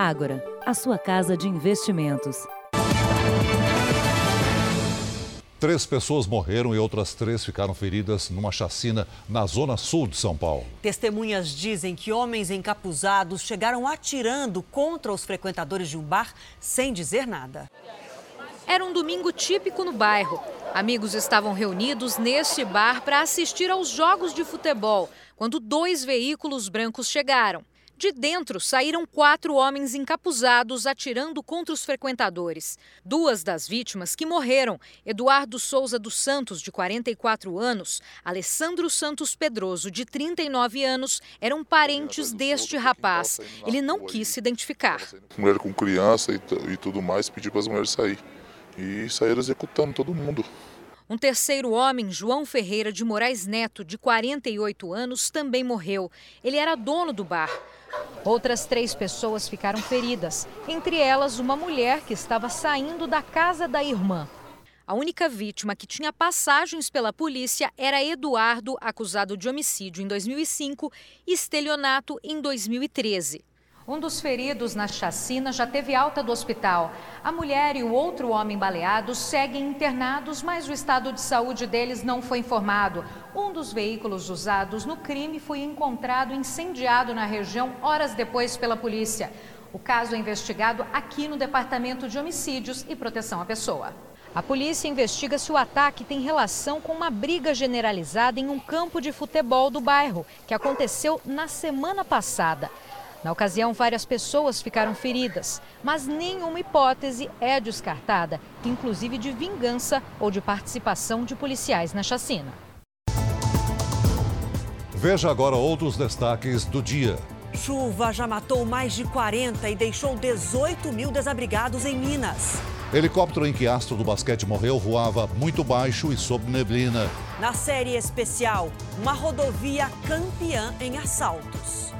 Ágora, a sua casa de investimentos. Três pessoas morreram e outras três ficaram feridas numa chacina na zona sul de São Paulo. Testemunhas dizem que homens encapuzados chegaram atirando contra os frequentadores de um bar sem dizer nada. Era um domingo típico no bairro. Amigos estavam reunidos neste bar para assistir aos jogos de futebol, quando dois veículos brancos chegaram. De dentro saíram quatro homens encapuzados atirando contra os frequentadores. Duas das vítimas que morreram, Eduardo Souza dos Santos, de 44 anos, Alessandro Santos Pedroso, de 39 anos, eram parentes deste rapaz. Ele não quis se identificar. Mulher com criança e, tudo mais pediu para as mulheres sair. E saíram executando todo mundo. Um terceiro homem, João Ferreira de Moraes Neto, de 48 anos, também morreu. Ele era dono do bar. Outras três pessoas ficaram feridas, entre elas uma mulher que estava saindo da casa da irmã. A única vítima que tinha passagens pela polícia era Eduardo, acusado de homicídio em 2005 e estelionato em 2013. Um dos feridos na chacina já teve alta do hospital. A mulher e o outro homem baleados seguem internados, mas o estado de saúde deles não foi informado. Um dos veículos usados no crime foi encontrado incendiado na região horas depois pela polícia. O caso é investigado aqui no Departamento de Homicídios e Proteção à Pessoa. A polícia investiga se o ataque tem relação com uma briga generalizada em um campo de futebol do bairro, que aconteceu na semana passada. Na ocasião, várias pessoas ficaram feridas, mas nenhuma hipótese é descartada, inclusive de vingança ou de participação de policiais na chacina. Veja agora outros destaques do dia. Chuva já matou mais de 40 e deixou 18 mil desabrigados em Minas. Helicóptero em que astro do basquete morreu voava muito baixo e sob neblina. Na série especial, uma rodovia campeã em assaltos.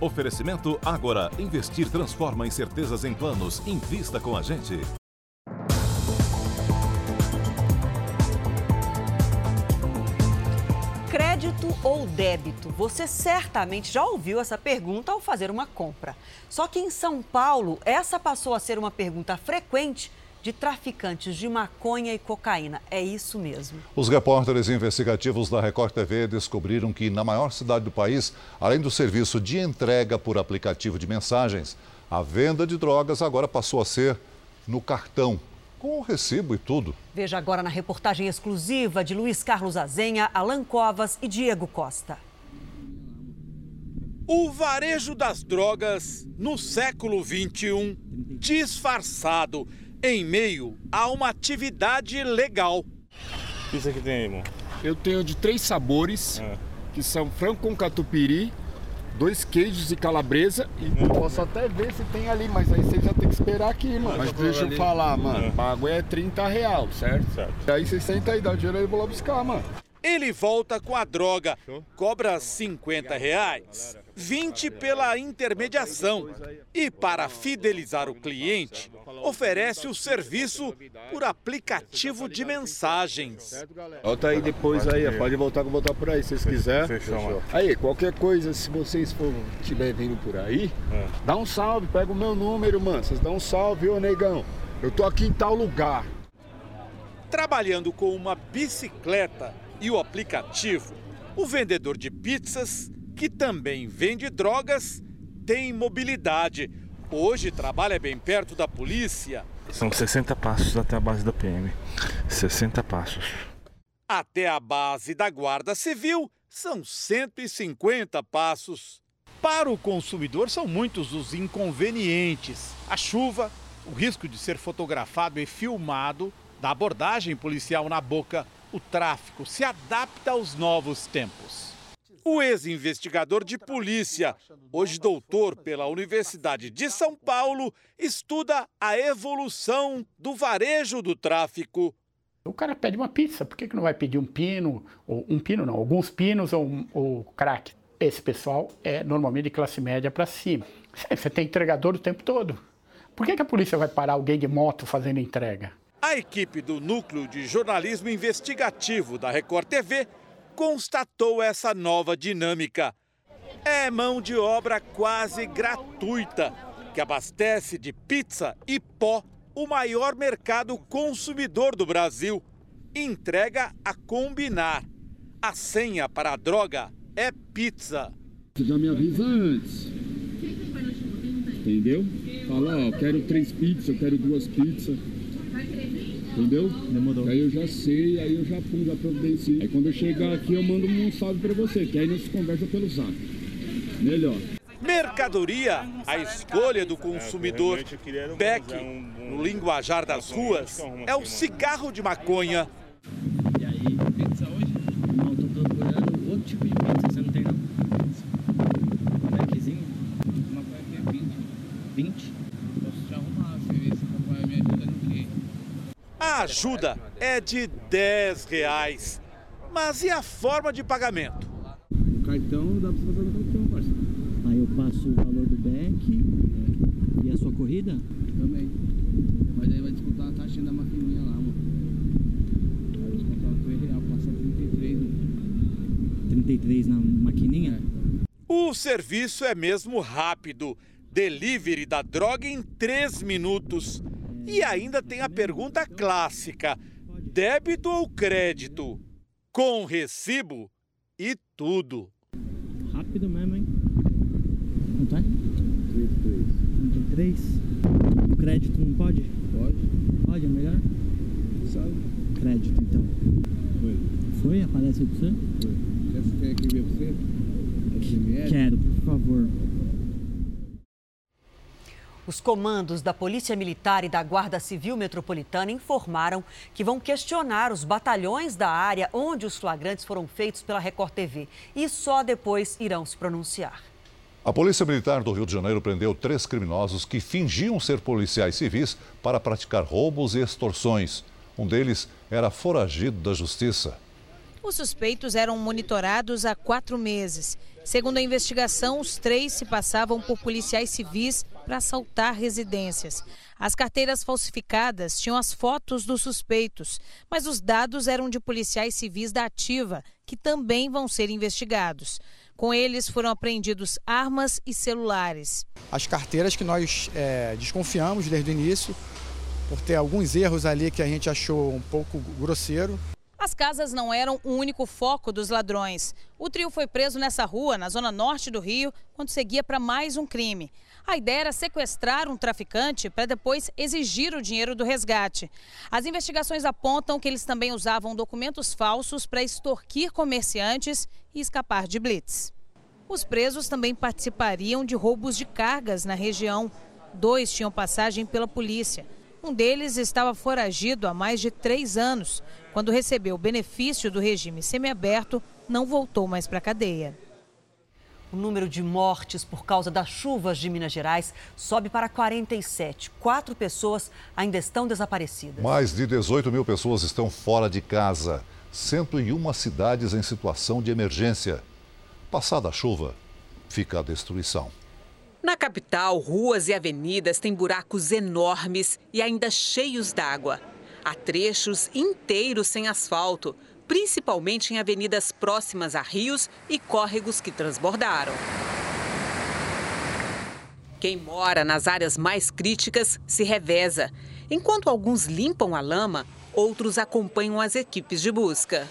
Oferecimento Agora. Investir transforma incertezas em planos. Invista com a gente. Crédito ou débito? Você certamente já ouviu essa pergunta ao fazer uma compra. Só que em São Paulo, essa passou a ser uma pergunta frequente de traficantes de maconha e cocaína. É isso mesmo. Os repórteres investigativos da Record TV descobriram que na maior cidade do país, além do serviço de entrega por aplicativo de mensagens, a venda de drogas agora passou a ser no cartão, com o recibo e tudo. Veja agora na reportagem exclusiva de Luiz Carlos Azenha, Alan Covas e Diego Costa. O varejo das drogas no século 21, disfarçado em meio a uma atividade legal. O que isso aqui tem aí, irmão? Eu tenho de três sabores, é. que são frango com catupiry, dois queijos de calabresa e é. posso até ver se tem ali, mas aí você já tem que esperar aqui, mano. Mas deixa eu falar, mano, é. o bagulho é 30 real, certo? certo. Aí você senta aí, dá o dinheiro aí eu vou lá buscar, mano. Ele volta com a droga, cobra 50 reais, 20 pela intermediação e para fidelizar o cliente, oferece o serviço por aplicativo de mensagens. Volta aí depois aí, pode voltar que voltar por aí se vocês quiserem. Aí, qualquer coisa, se vocês estiverem vindo por aí, é. dá um salve, pega o meu número, mano. Vocês dão um salve, ô negão. Eu tô aqui em tal lugar. Trabalhando com uma bicicleta e o aplicativo, o vendedor de pizzas, que também vende drogas, tem mobilidade. Hoje trabalha bem perto da polícia. São 60 passos até a base da PM. 60 passos. Até a base da Guarda Civil são 150 passos. Para o consumidor, são muitos os inconvenientes: a chuva, o risco de ser fotografado e filmado, da abordagem policial na boca o tráfico se adapta aos novos tempos. O ex-investigador de polícia, hoje doutor pela Universidade de São Paulo, estuda a evolução do varejo do tráfico. O cara pede uma pizza, por que, que não vai pedir um pino, ou um pino não, alguns pinos ou, ou crack? Esse pessoal é normalmente de classe média para cima. Você tem entregador o tempo todo. Por que, que a polícia vai parar alguém de moto fazendo entrega? A equipe do Núcleo de Jornalismo Investigativo da Record TV constatou essa nova dinâmica. É mão de obra quase gratuita, que abastece de pizza e pó o maior mercado consumidor do Brasil. Entrega a combinar. A senha para a droga é pizza. Você já me avisa antes. Entendeu? Fala, ó, quero três pizzas, eu quero duas pizzas. Entendeu? Demorou. Aí eu já sei, aí eu já pum, já providencio. Aí quando eu chegar aqui eu mando um salve pra você, que aí nós conversa pelo zap. Melhor. Mercadoria, a escolha do consumidor. Beck, no linguajar das ruas, é o cigarro de maconha. E aí, pizza hoje? Não, tô procurando outro tipo de pizza, você não tem não? Beckzinho? Uma coisa é 20. 20? Posso te arrumar, você vê se o papai me ajuda no quê? A ajuda é de 10 reais. Mas e a forma de pagamento? O cartão dá pra você fazer no cartão, parceiro. Aí eu passo o valor do Beck e a sua corrida? Também. Mas aí vai descontar a taxinha da maquininha lá, mano. Vai descontar 3 reais, passa 33. Né? 33 na maquininha? O serviço é mesmo rápido. Delivery da droga em 3 minutos. E ainda tem a pergunta clássica: débito ou crédito? Com recibo e tudo. Rápido mesmo, hein? Quanto é? 33. 33? O crédito não pode? Pode? Pode, é melhor? Sabe? Crédito, então. Foi. Foi? Aparece aí pra você? Quer, quer que ver pra você? SMS? Quero, por favor. Os comandos da Polícia Militar e da Guarda Civil Metropolitana informaram que vão questionar os batalhões da área onde os flagrantes foram feitos pela Record TV e só depois irão se pronunciar. A Polícia Militar do Rio de Janeiro prendeu três criminosos que fingiam ser policiais civis para praticar roubos e extorsões. Um deles era foragido da justiça. Os suspeitos eram monitorados há quatro meses. Segundo a investigação, os três se passavam por policiais civis para assaltar residências. As carteiras falsificadas tinham as fotos dos suspeitos, mas os dados eram de policiais civis da Ativa, que também vão ser investigados. Com eles foram apreendidos armas e celulares. As carteiras que nós é, desconfiamos desde o início, por ter alguns erros ali que a gente achou um pouco grosseiro. As casas não eram o único foco dos ladrões. O trio foi preso nessa rua, na zona norte do Rio, quando seguia para mais um crime. A ideia era sequestrar um traficante para depois exigir o dinheiro do resgate. As investigações apontam que eles também usavam documentos falsos para extorquir comerciantes e escapar de blitz. Os presos também participariam de roubos de cargas na região. Dois tinham passagem pela polícia. Um deles estava foragido há mais de três anos. Quando recebeu o benefício do regime semiaberto, não voltou mais para a cadeia. O número de mortes por causa das chuvas de Minas Gerais sobe para 47. Quatro pessoas ainda estão desaparecidas. Mais de 18 mil pessoas estão fora de casa. 101 cidades em situação de emergência. Passada a chuva, fica a destruição. Na capital, ruas e avenidas têm buracos enormes e ainda cheios d'água. Há trechos inteiros sem asfalto, principalmente em avenidas próximas a rios e córregos que transbordaram. Quem mora nas áreas mais críticas se reveza. Enquanto alguns limpam a lama, outros acompanham as equipes de busca.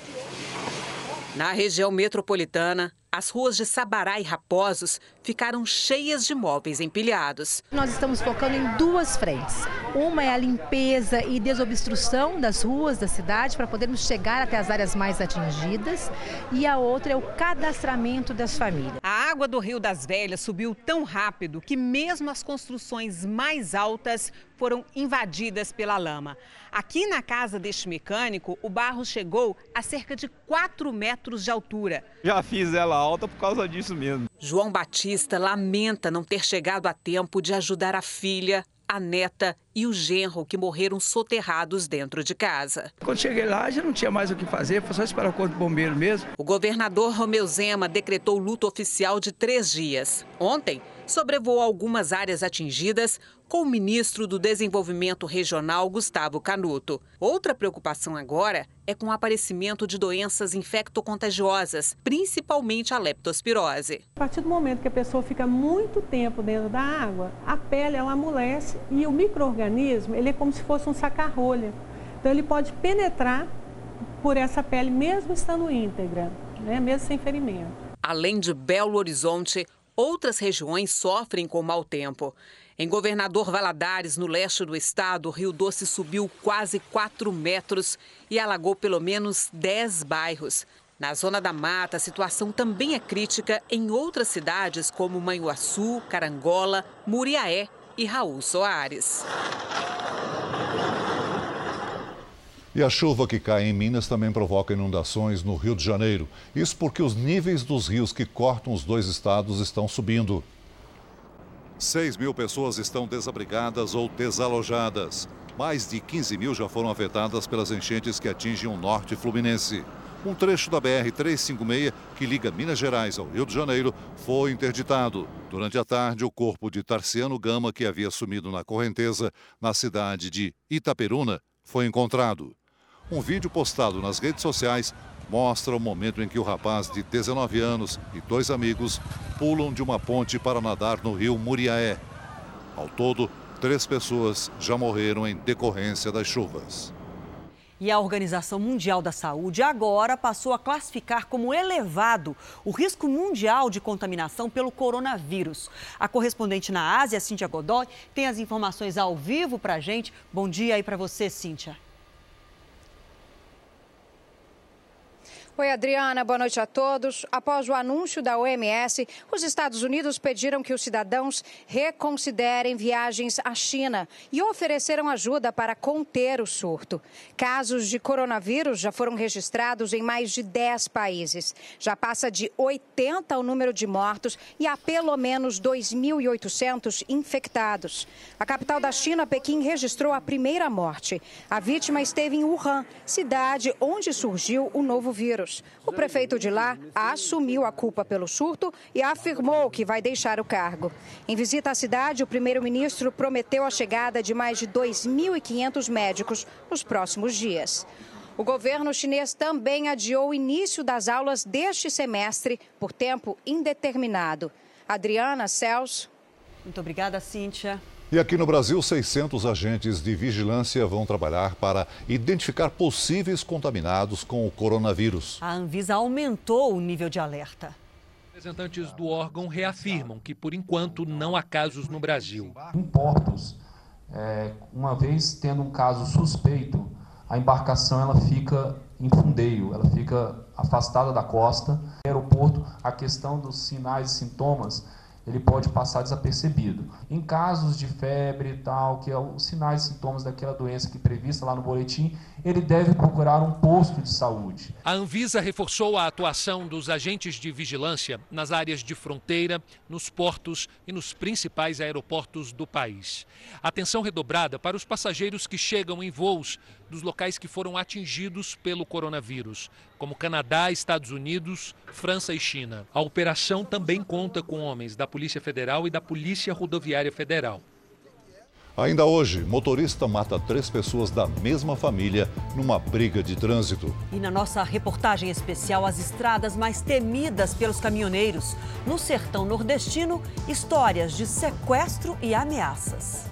Na região metropolitana, as ruas de Sabará e Raposos ficaram cheias de móveis empilhados. Nós estamos focando em duas frentes. Uma é a limpeza e desobstrução das ruas da cidade para podermos chegar até as áreas mais atingidas. E a outra é o cadastramento das famílias. A água do Rio das Velhas subiu tão rápido que mesmo as construções mais altas foram invadidas pela lama. Aqui na casa deste mecânico, o barro chegou a cerca de 4 metros de altura. Já fiz ela alta por causa disso mesmo. João Batista lamenta não ter chegado a tempo de ajudar a filha, a neta e o genro que morreram soterrados dentro de casa. Quando cheguei lá, já não tinha mais o que fazer, foi só esperar o corpo de bombeiro mesmo. O governador Romeu Zema decretou luto oficial de três dias. Ontem, sobrevoou algumas áreas atingidas com o ministro do Desenvolvimento Regional, Gustavo Canuto. Outra preocupação agora é com o aparecimento de doenças infectocontagiosas, principalmente a leptospirose. A partir do momento que a pessoa fica muito tempo dentro da água, a pele ela amolece e o microorganismo ele é como se fosse um saca-rolha. Então ele pode penetrar por essa pele mesmo estando íntegra, né? mesmo sem ferimento. Além de Belo Horizonte, outras regiões sofrem com mau tempo. Em Governador Valadares, no leste do estado, o Rio Doce subiu quase 4 metros e alagou pelo menos 10 bairros. Na zona da mata, a situação também é crítica em outras cidades como Manhuaçu, Carangola, Muriaé e Raul Soares. E a chuva que cai em Minas também provoca inundações no Rio de Janeiro. Isso porque os níveis dos rios que cortam os dois estados estão subindo. 6 mil pessoas estão desabrigadas ou desalojadas. Mais de 15 mil já foram afetadas pelas enchentes que atingem o norte fluminense. Um trecho da BR-356, que liga Minas Gerais ao Rio de Janeiro, foi interditado. Durante a tarde, o corpo de Tarciano Gama, que havia sumido na correnteza na cidade de Itaperuna, foi encontrado. Um vídeo postado nas redes sociais mostra o momento em que o rapaz de 19 anos e dois amigos pulam de uma ponte para nadar no rio Muriaé. Ao todo, três pessoas já morreram em decorrência das chuvas. E a Organização Mundial da Saúde agora passou a classificar como elevado o risco mundial de contaminação pelo coronavírus. A correspondente na Ásia, Cíntia Godoy, tem as informações ao vivo para a gente. Bom dia aí para você, Cíntia. Oi, Adriana, boa noite a todos. Após o anúncio da OMS, os Estados Unidos pediram que os cidadãos reconsiderem viagens à China e ofereceram ajuda para conter o surto. Casos de coronavírus já foram registrados em mais de 10 países. Já passa de 80 o número de mortos e há pelo menos 2.800 infectados. A capital da China, Pequim, registrou a primeira morte. A vítima esteve em Wuhan, cidade onde surgiu o novo vírus. O prefeito de lá assumiu a culpa pelo surto e afirmou que vai deixar o cargo. Em visita à cidade, o primeiro-ministro prometeu a chegada de mais de 2.500 médicos nos próximos dias. O governo chinês também adiou o início das aulas deste semestre por tempo indeterminado. Adriana Celso. Muito obrigada, Cíntia. E aqui no Brasil, 600 agentes de vigilância vão trabalhar para identificar possíveis contaminados com o coronavírus. A Anvisa aumentou o nível de alerta. Representantes do órgão reafirmam que, por enquanto, não há casos no Brasil. Em portos, é, uma vez tendo um caso suspeito, a embarcação ela fica em fundeio, ela fica afastada da costa. No aeroporto, a questão dos sinais e sintomas ele pode passar desapercebido. Em casos de febre e tal, que é os sinais e sintomas daquela doença que é prevista lá no boletim, ele deve procurar um posto de saúde. A Anvisa reforçou a atuação dos agentes de vigilância nas áreas de fronteira, nos portos e nos principais aeroportos do país. Atenção redobrada para os passageiros que chegam em voos dos locais que foram atingidos pelo coronavírus, como Canadá, Estados Unidos, França e China. A operação também conta com homens da Polícia Federal e da Polícia Rodoviária Federal. Ainda hoje, motorista mata três pessoas da mesma família numa briga de trânsito. E na nossa reportagem especial, as estradas mais temidas pelos caminhoneiros. No sertão nordestino, histórias de sequestro e ameaças.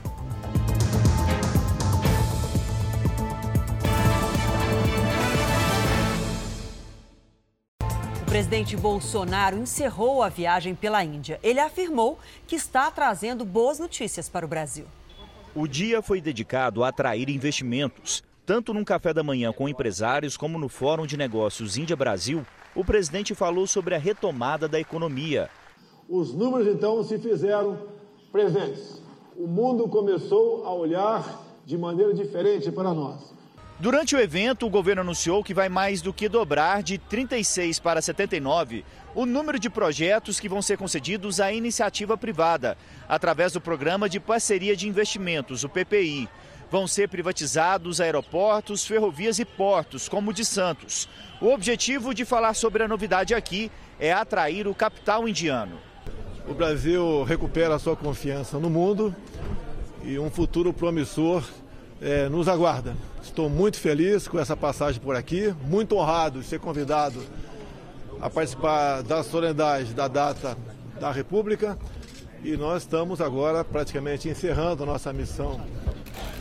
O presidente Bolsonaro encerrou a viagem pela Índia. Ele afirmou que está trazendo boas notícias para o Brasil. O dia foi dedicado a atrair investimentos. Tanto num café da manhã com empresários como no Fórum de Negócios Índia-Brasil, o presidente falou sobre a retomada da economia. Os números então se fizeram presentes. O mundo começou a olhar de maneira diferente para nós. Durante o evento, o governo anunciou que vai mais do que dobrar de 36 para 79 o número de projetos que vão ser concedidos à iniciativa privada, através do Programa de Parceria de Investimentos, o PPI. Vão ser privatizados aeroportos, ferrovias e portos, como o de Santos. O objetivo de falar sobre a novidade aqui é atrair o capital indiano. O Brasil recupera a sua confiança no mundo e um futuro promissor é, nos aguarda. Estou muito feliz com essa passagem por aqui, muito honrado de ser convidado a participar da solenidade da data da República. E nós estamos agora praticamente encerrando nossa missão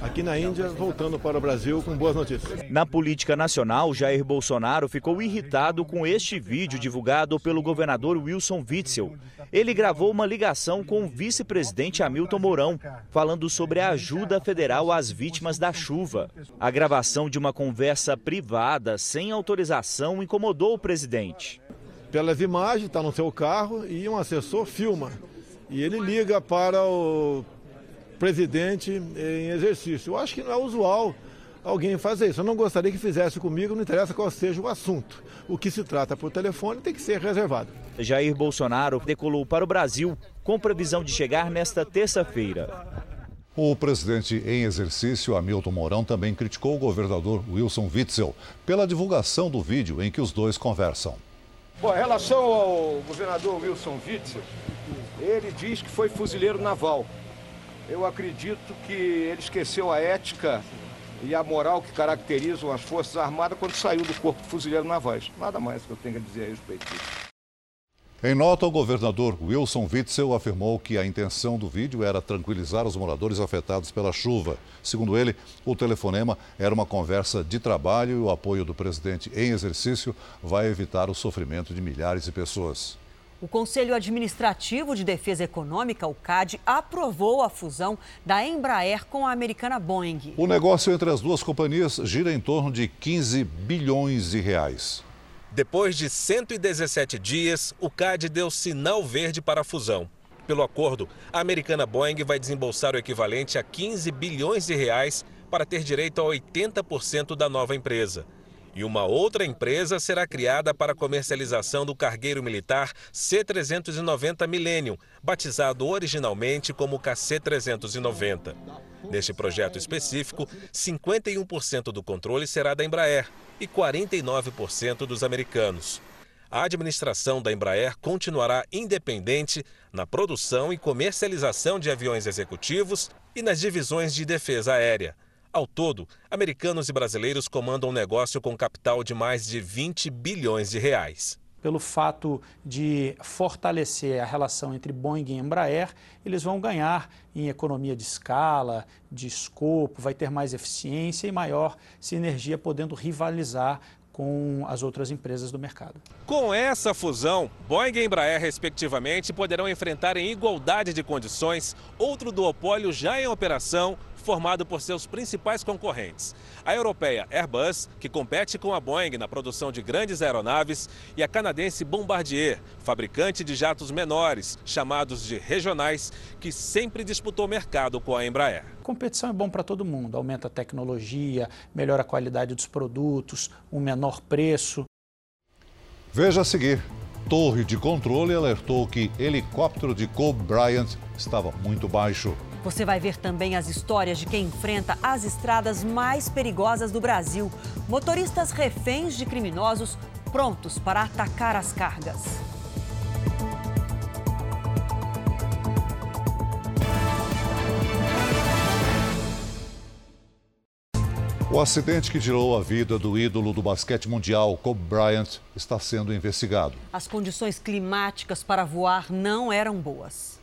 aqui na Índia, voltando para o Brasil com boas notícias. Na política nacional, Jair Bolsonaro ficou irritado com este vídeo divulgado pelo governador Wilson Witzel. Ele gravou uma ligação com o vice-presidente Hamilton Mourão, falando sobre a ajuda federal às vítimas da chuva. A gravação de uma conversa privada, sem autorização, incomodou o presidente. Pelas imagens, está no seu carro e um assessor filma. E ele liga para o presidente em exercício. Eu acho que não é usual alguém fazer isso. Eu não gostaria que fizesse comigo, não interessa qual seja o assunto. O que se trata por telefone tem que ser reservado. Jair Bolsonaro decolou para o Brasil com previsão de chegar nesta terça-feira. O presidente em exercício, Hamilton Mourão, também criticou o governador Wilson Witzel pela divulgação do vídeo em que os dois conversam. Bom, em relação ao governador Wilson Witzel, ele diz que foi fuzileiro naval. Eu acredito que ele esqueceu a ética e a moral que caracterizam as Forças Armadas quando saiu do Corpo de Fuzileiros Navais. Nada mais que eu tenho a dizer a respeito disso. Em nota, o governador Wilson Witzel afirmou que a intenção do vídeo era tranquilizar os moradores afetados pela chuva. Segundo ele, o telefonema era uma conversa de trabalho e o apoio do presidente em exercício vai evitar o sofrimento de milhares de pessoas. O Conselho Administrativo de Defesa Econômica, o CAD, aprovou a fusão da Embraer com a americana Boeing. O negócio entre as duas companhias gira em torno de 15 bilhões de reais. Depois de 117 dias, o CAD deu sinal verde para a fusão. Pelo acordo, a americana Boeing vai desembolsar o equivalente a 15 bilhões de reais para ter direito a 80% da nova empresa e uma outra empresa será criada para a comercialização do cargueiro militar C-390 Millennium, batizado originalmente como KC-390. Neste projeto específico, 51% do controle será da Embraer e 49% dos americanos. A administração da Embraer continuará independente na produção e comercialização de aviões executivos e nas divisões de defesa aérea. Ao todo, americanos e brasileiros comandam um negócio com capital de mais de 20 bilhões de reais. Pelo fato de fortalecer a relação entre Boeing e Embraer, eles vão ganhar em economia de escala, de escopo, vai ter mais eficiência e maior sinergia, podendo rivalizar com as outras empresas do mercado. Com essa fusão, Boeing e Embraer, respectivamente, poderão enfrentar em igualdade de condições outro duopólio já em operação, formado por seus principais concorrentes. A europeia Airbus, que compete com a Boeing na produção de grandes aeronaves, e a canadense Bombardier, fabricante de jatos menores, chamados de regionais, que sempre disputou mercado com a Embraer. Competição é bom para todo mundo, aumenta a tecnologia, melhora a qualidade dos produtos, um menor preço. Veja a seguir. Torre de controle alertou que helicóptero de Kobe Bryant estava muito baixo. Você vai ver também as histórias de quem enfrenta as estradas mais perigosas do Brasil. Motoristas reféns de criminosos prontos para atacar as cargas. O acidente que tirou a vida do ídolo do basquete mundial, Kobe Bryant, está sendo investigado. As condições climáticas para voar não eram boas.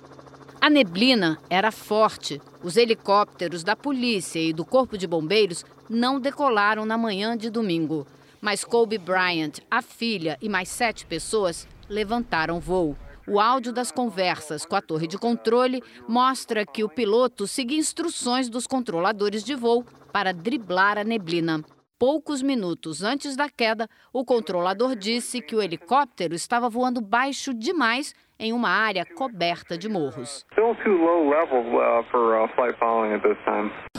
A neblina era forte. Os helicópteros da polícia e do Corpo de Bombeiros não decolaram na manhã de domingo. Mas Kobe Bryant, a filha e mais sete pessoas levantaram voo. O áudio das conversas com a torre de controle mostra que o piloto seguia instruções dos controladores de voo para driblar a neblina. Poucos minutos antes da queda, o controlador disse que o helicóptero estava voando baixo demais em uma área coberta de morros.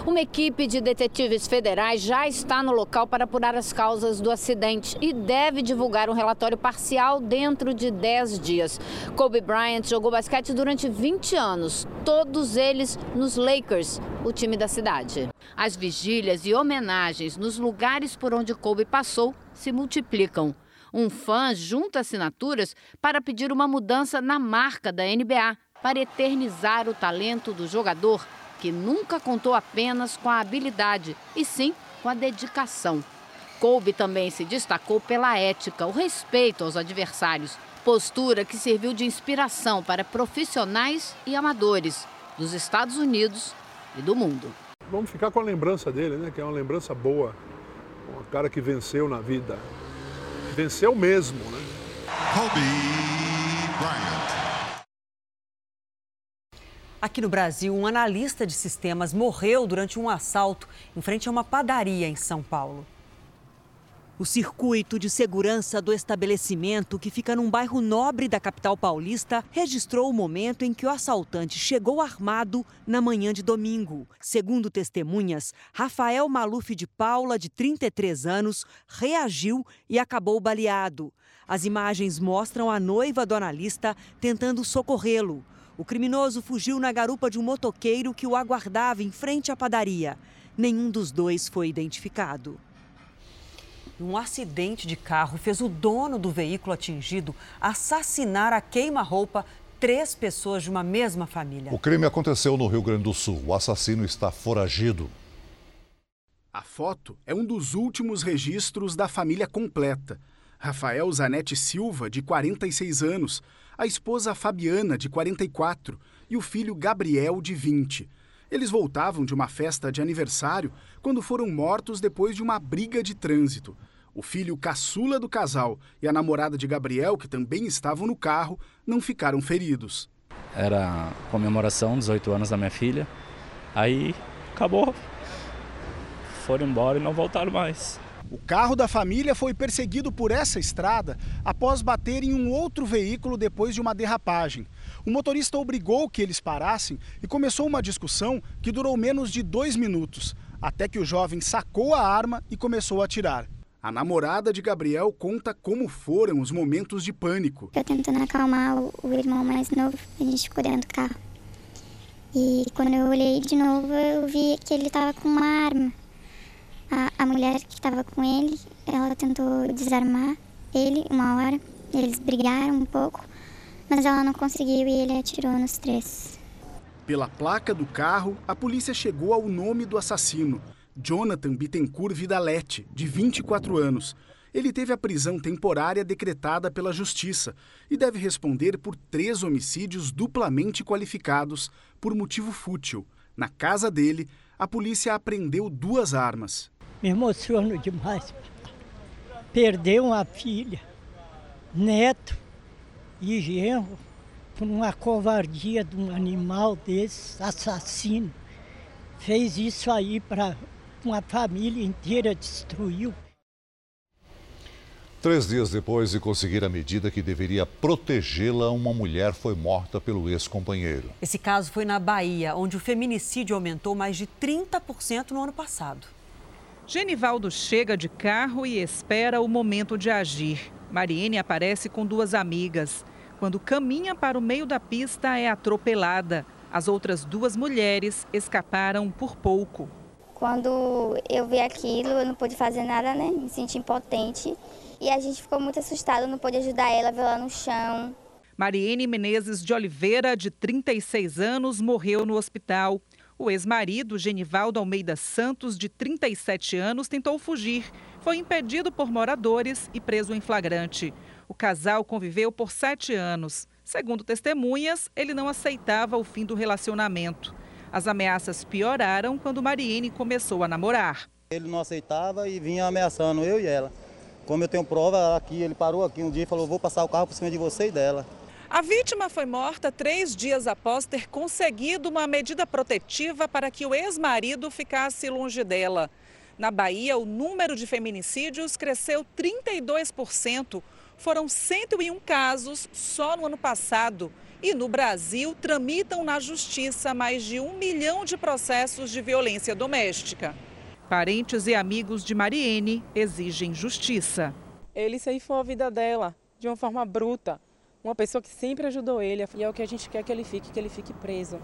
Uma equipe de detetives federais já está no local para apurar as causas do acidente e deve divulgar um relatório parcial dentro de 10 dias. Kobe Bryant jogou basquete durante 20 anos, todos eles nos Lakers, o time da cidade. As vigílias e homenagens nos lugares por onde Kobe passou se multiplicam. Um fã junta assinaturas para pedir uma mudança na marca da NBA para eternizar o talento do jogador, que nunca contou apenas com a habilidade, e sim com a dedicação. Kobe também se destacou pela ética, o respeito aos adversários, postura que serviu de inspiração para profissionais e amadores dos Estados Unidos e do mundo. Vamos ficar com a lembrança dele, né? Que é uma lembrança boa. Um cara que venceu na vida. Venceu mesmo, né? Kobe Bryant. Aqui no Brasil, um analista de sistemas morreu durante um assalto em frente a uma padaria em São Paulo. O circuito de segurança do estabelecimento, que fica num bairro nobre da capital paulista, registrou o momento em que o assaltante chegou armado na manhã de domingo. Segundo testemunhas, Rafael Maluf de Paula, de 33 anos, reagiu e acabou baleado. As imagens mostram a noiva do analista tentando socorrê-lo. O criminoso fugiu na garupa de um motoqueiro que o aguardava em frente à padaria. Nenhum dos dois foi identificado. Um acidente de carro fez o dono do veículo atingido assassinar a queima-roupa três pessoas de uma mesma família. O crime aconteceu no Rio Grande do Sul. O assassino está foragido. A foto é um dos últimos registros da família completa. Rafael Zanetti Silva, de 46 anos, a esposa Fabiana, de 44, e o filho Gabriel, de 20. Eles voltavam de uma festa de aniversário quando foram mortos depois de uma briga de trânsito. O filho caçula do casal e a namorada de Gabriel, que também estavam no carro, não ficaram feridos. Era comemoração, 18 anos da minha filha. Aí acabou. Foram embora e não voltaram mais. O carro da família foi perseguido por essa estrada após bater em um outro veículo depois de uma derrapagem. O motorista obrigou que eles parassem e começou uma discussão que durou menos de dois minutos, até que o jovem sacou a arma e começou a atirar. A namorada de Gabriel conta como foram os momentos de pânico. Eu tentando acalmar o irmão mais novo, a gente ficou dentro do carro. E quando eu olhei de novo, eu vi que ele estava com uma arma. A, a mulher que estava com ele, ela tentou desarmar ele uma hora. Eles brigaram um pouco, mas ela não conseguiu e ele atirou nos três. Pela placa do carro, a polícia chegou ao nome do assassino, Jonathan Bittencourt Vidalete, de 24 anos. Ele teve a prisão temporária decretada pela Justiça e deve responder por três homicídios duplamente qualificados por motivo fútil. Na casa dele, a polícia apreendeu duas armas me emociono demais. Perder uma filha, neto e genro por uma covardia de um animal desse, assassino. Fez isso aí para uma família inteira, destruiu. Três dias depois de conseguir a medida que deveria protegê-la, uma mulher foi morta pelo ex-companheiro. Esse caso foi na Bahia, onde o feminicídio aumentou mais de 30% no ano passado. Genivaldo chega de carro e espera o momento de agir. Mariene aparece com duas amigas. Quando caminha para o meio da pista, é atropelada. As outras duas mulheres escaparam por pouco. Quando eu vi aquilo, eu não pude fazer nada, né? Me senti impotente. E a gente ficou muito assustado, não pôde ajudar ela, ver ela no chão. Mariene Menezes de Oliveira, de 36 anos, morreu no hospital. O ex-marido, Genivaldo Almeida Santos, de 37 anos, tentou fugir. Foi impedido por moradores e preso em flagrante. O casal conviveu por sete anos. Segundo testemunhas, ele não aceitava o fim do relacionamento. As ameaças pioraram quando Mariene começou a namorar. Ele não aceitava e vinha ameaçando eu e ela. Como eu tenho prova aqui, ele parou aqui um dia e falou: vou passar o carro por cima de você e dela. A vítima foi morta três dias após ter conseguido uma medida protetiva para que o ex-marido ficasse longe dela. Na Bahia, o número de feminicídios cresceu 32%. Foram 101 casos só no ano passado E no Brasil, tramitam na justiça mais de um milhão de processos de violência doméstica. Parentes e amigos de Mariene exigem justiça. Ele ceifou a vida dela de uma forma bruta. Uma pessoa que sempre ajudou ele. E é o que a gente quer que ele fique, que ele fique preso.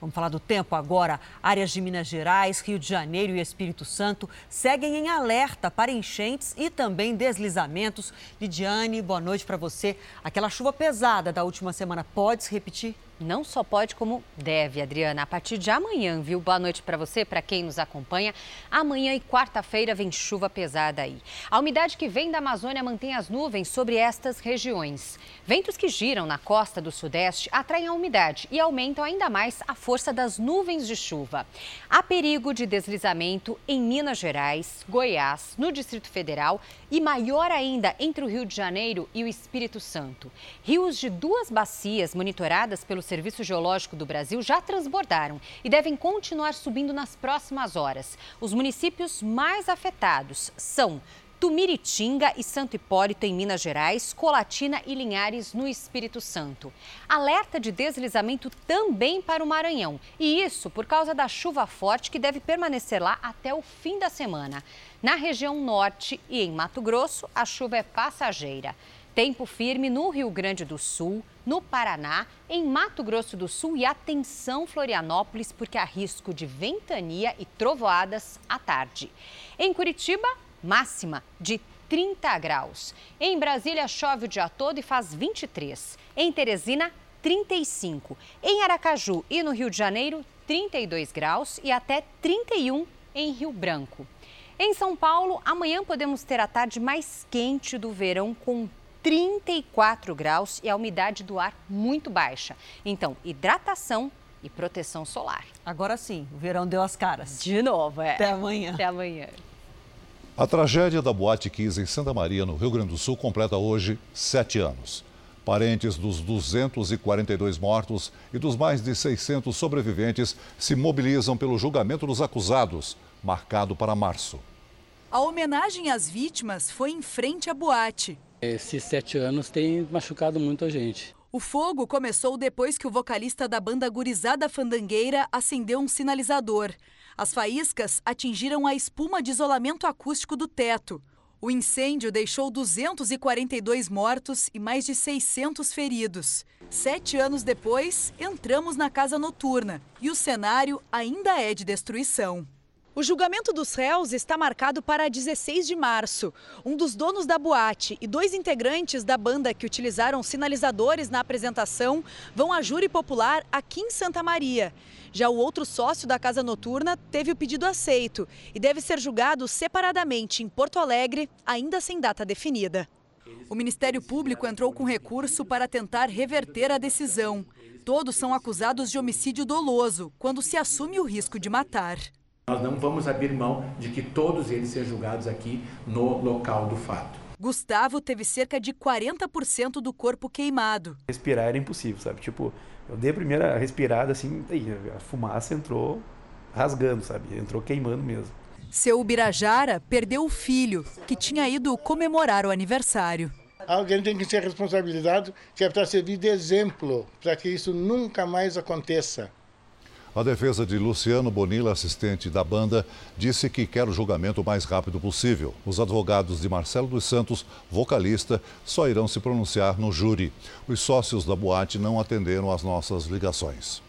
Vamos falar do tempo agora. Áreas de Minas Gerais, Rio de Janeiro e Espírito Santo seguem em alerta para enchentes e também deslizamentos. Lidiane, boa noite para você. Aquela chuva pesada da última semana pode se repetir? Não só pode, como deve, Adriana. A partir de amanhã, viu? Boa noite para você, para quem nos acompanha. Amanhã e quarta-feira vem chuva pesada aí. A umidade que vem da Amazônia mantém as nuvens sobre estas regiões. Ventos que giram na costa do Sudeste atraem a umidade e aumentam ainda mais a força das nuvens de chuva. Há perigo de deslizamento em Minas Gerais, Goiás, no Distrito Federal e maior ainda entre o Rio de Janeiro e o Espírito Santo. Rios de duas bacias monitoradas pelo Serviço Geológico do Brasil já transbordaram e devem continuar subindo nas próximas horas. Os municípios mais afetados são Tumiritinga e Santo Hipólito, em Minas Gerais, Colatina e Linhares, no Espírito Santo. Alerta de deslizamento também para o Maranhão. E isso por causa da chuva forte que deve permanecer lá até o fim da semana. Na região norte e em Mato Grosso, a chuva é passageira. Tempo firme no Rio Grande do Sul, no Paraná, em Mato Grosso do Sul e atenção Florianópolis, porque há risco de ventania e trovoadas à tarde. Em Curitiba, máxima de 30 graus. Em Brasília, chove o dia todo e faz 23. Em Teresina, 35. Em Aracaju e no Rio de Janeiro, 32 graus e até 31 em Rio Branco. Em São Paulo, amanhã podemos ter a tarde mais quente do verão com 34 graus e a umidade do ar muito baixa. Então, hidratação e proteção solar. Agora sim, o verão deu as caras. De novo, é. Até amanhã. Até amanhã. A tragédia da Boate 15 em Santa Maria, no Rio Grande do Sul, completa hoje sete anos. Parentes dos 242 mortos e dos mais de 600 sobreviventes se mobilizam pelo julgamento dos acusados, marcado para março. A homenagem às vítimas foi em frente à boate. Esses sete anos têm machucado muita gente. O fogo começou depois que o vocalista da banda Gurizada Fandangueira acendeu um sinalizador. As faíscas atingiram a espuma de isolamento acústico do teto. O incêndio deixou 242 mortos e mais de 600 feridos. Sete anos depois, entramos na casa noturna e o cenário ainda é de destruição. O julgamento dos réus está marcado para 16 de março. Um dos donos da boate e dois integrantes da banda que utilizaram sinalizadores na apresentação vão à júri popular aqui em Santa Maria. Já o outro sócio da casa noturna teve o pedido aceito e deve ser julgado separadamente em Porto Alegre, ainda sem data definida. O Ministério Público entrou com recurso para tentar reverter a decisão. Todos são acusados de homicídio doloso, quando se assume o risco de matar. Nós não vamos abrir mão de que todos eles sejam julgados aqui no local do fato. Gustavo teve cerca de 40% do corpo queimado. Respirar era impossível, sabe? Tipo, eu dei a primeira respirada assim, a fumaça entrou rasgando, sabe? Entrou queimando mesmo. Seu Ubirajara perdeu o filho, que tinha ido comemorar o aniversário. Alguém tem que ser responsabilizado, que é para servir de exemplo, para que isso nunca mais aconteça. A defesa de Luciano Bonilla, assistente da banda, disse que quer o julgamento o mais rápido possível. Os advogados de Marcelo dos Santos, vocalista, só irão se pronunciar no júri. Os sócios da boate não atenderam às nossas ligações.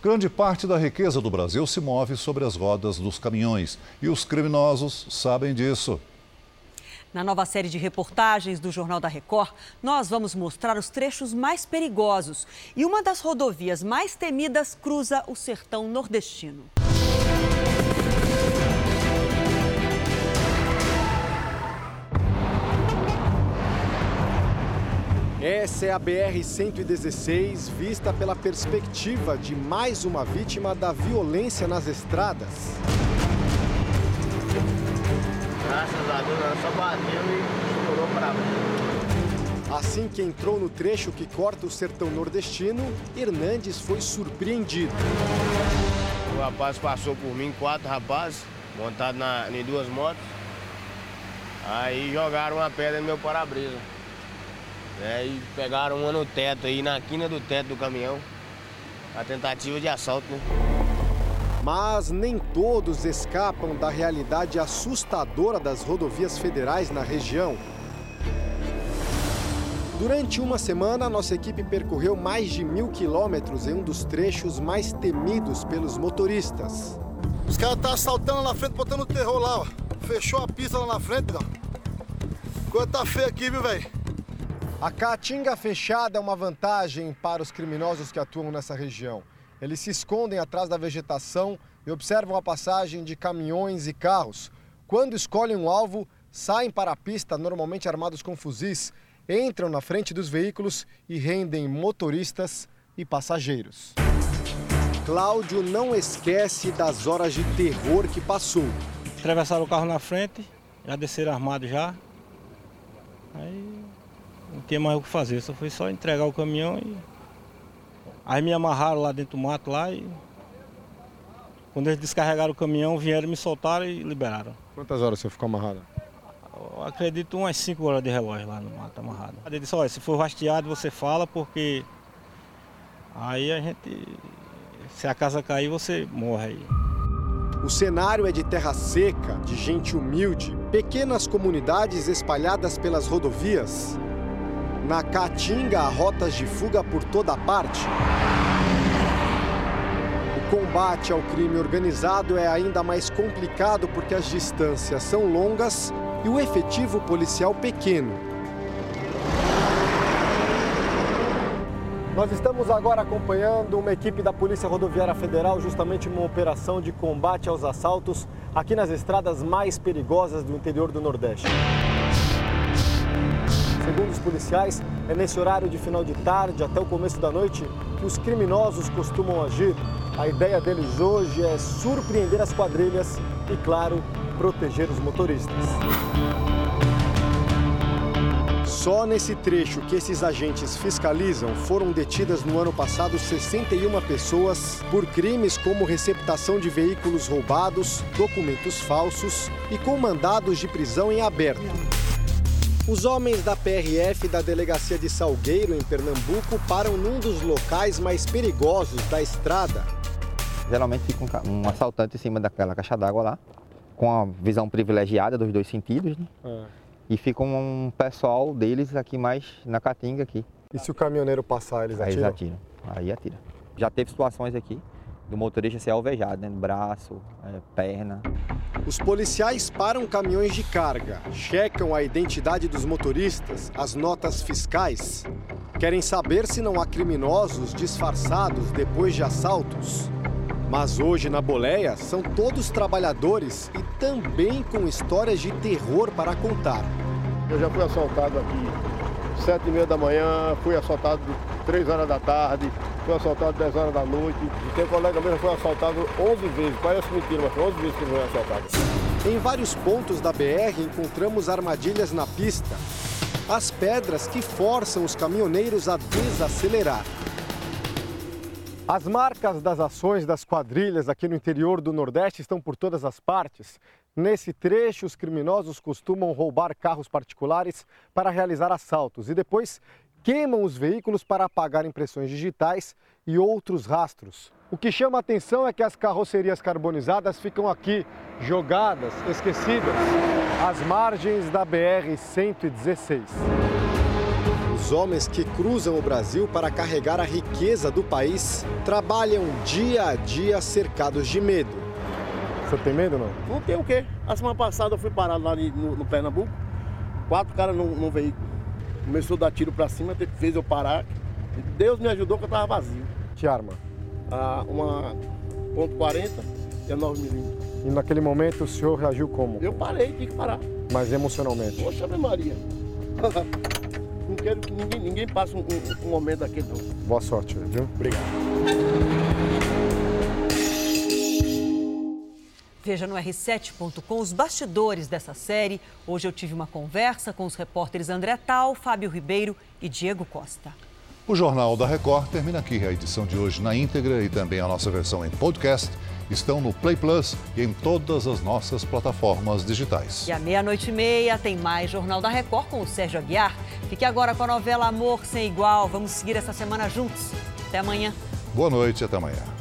Grande parte da riqueza do Brasil se move sobre as rodas dos caminhões e os criminosos sabem disso. Na nova série de reportagens do Jornal da Record, nós vamos mostrar os trechos mais perigosos. E uma das rodovias mais temidas cruza o sertão nordestino. Essa é a BR-116, vista pela perspectiva de mais uma vítima da violência nas estradas. Graças a Deus, ela só bateu e estourou para mim. Assim que entrou no trecho que corta o sertão nordestino, Hernandes foi surpreendido. O rapaz passou por mim, quatro rapazes, montados na, em duas motos. Aí jogaram uma pedra no meu para-brisa. É, e pegaram uma no teto aí, na quina do teto do caminhão. A tentativa de assalto, né? Mas nem todos escapam da realidade assustadora das rodovias federais na região. Durante uma semana, nossa equipe percorreu mais de mil quilômetros em um dos trechos mais temidos pelos motoristas. Os caras estão tá assaltando lá na frente, botando terror lá, ó. Fechou a pista lá na frente, ó. Coisa tá feia aqui, viu, velho? A caatinga fechada é uma vantagem para os criminosos que atuam nessa região. Eles se escondem atrás da vegetação e observam a passagem de caminhões e carros. Quando escolhem um alvo, saem para a pista, normalmente armados com fuzis, entram na frente dos veículos e rendem motoristas e passageiros. Cláudio não esquece das horas de terror que passou. Atravessaram o carro na frente, já desceram armados já. Aí não tinha mais o que fazer, só foi só entregar o caminhão e. Aí me amarraram lá dentro do mato lá e. Quando eles descarregaram o caminhão, vieram me soltaram e liberaram. Quantas horas você ficou amarrado? Eu acredito umas 5 horas de relógio lá no mato amarrado. Ele disse, olha, se for rastreado você fala porque aí a gente. Se a casa cair, você morre aí. O cenário é de terra seca, de gente humilde, pequenas comunidades espalhadas pelas rodovias. Na Caatinga, há rotas de fuga por toda parte. O combate ao crime organizado é ainda mais complicado porque as distâncias são longas e o efetivo policial pequeno. Nós estamos agora acompanhando uma equipe da Polícia Rodoviária Federal, justamente uma operação de combate aos assaltos aqui nas estradas mais perigosas do interior do Nordeste. Segundo os policiais, é nesse horário de final de tarde até o começo da noite que os criminosos costumam agir. A ideia deles hoje é surpreender as quadrilhas e, claro, proteger os motoristas. Só nesse trecho que esses agentes fiscalizam foram detidas no ano passado 61 pessoas por crimes como receptação de veículos roubados, documentos falsos e com mandados de prisão em aberto. Os homens da PRF da delegacia de Salgueiro, em Pernambuco, param num dos locais mais perigosos da estrada. Geralmente fica um assaltante em cima daquela caixa d'água lá, com a visão privilegiada dos dois sentidos, né? É. E fica um pessoal deles aqui mais na Caatinga aqui. E se o caminhoneiro passar, eles atiram? Aí eles atiram, aí atira. Já teve situações aqui do motorista ser alvejado, né? No braço, é, perna. Os policiais param caminhões de carga, checam a identidade dos motoristas, as notas fiscais. Querem saber se não há criminosos disfarçados depois de assaltos. Mas hoje na boleia são todos trabalhadores e também com histórias de terror para contar. Eu já fui assaltado aqui sete e meia da manhã, fui assaltado três horas da tarde, fui assaltado dez horas da noite. E tem um colega meu que foi assaltado 11 vezes, parece mentira, mas foi 11 vezes que ele foi assaltado. Em vários pontos da BR encontramos armadilhas na pista. As pedras que forçam os caminhoneiros a desacelerar. As marcas das ações das quadrilhas aqui no interior do Nordeste estão por todas as partes. Nesse trecho, os criminosos costumam roubar carros particulares para realizar assaltos e depois queimam os veículos para apagar impressões digitais e outros rastros. O que chama a atenção é que as carrocerias carbonizadas ficam aqui, jogadas, esquecidas, às margens da BR-116. Os homens que cruzam o Brasil para carregar a riqueza do país trabalham dia a dia cercados de medo. Você tem medo não? Não tem o quê? A semana passada eu fui parado lá no, no Pernambuco, quatro caras num, veículo. Começou a dar tiro pra cima, fez eu parar. Deus me ajudou que eu tava vazio. Que arma? Ah, uma ponto .40 e a 9mm. E naquele momento o senhor reagiu como? Eu parei, tive que parar. Mas emocionalmente? Poxa, minha Maria. não quero que ninguém, ninguém passe um, um, um momento daquele não. Boa sorte, viu? Obrigado. Veja no r7.com os bastidores dessa série. Hoje eu tive uma conversa com os repórteres André Tal, Fábio Ribeiro e Diego Costa. O Jornal da Record termina aqui. A edição de hoje na íntegra e também a nossa versão em podcast estão no Play Plus e em todas as nossas plataformas digitais. E à meia-noite e meia tem mais Jornal da Record com o Sérgio Aguiar. Fique agora com a novela Amor Sem Igual. Vamos seguir essa semana juntos. Até amanhã. Boa noite, até amanhã.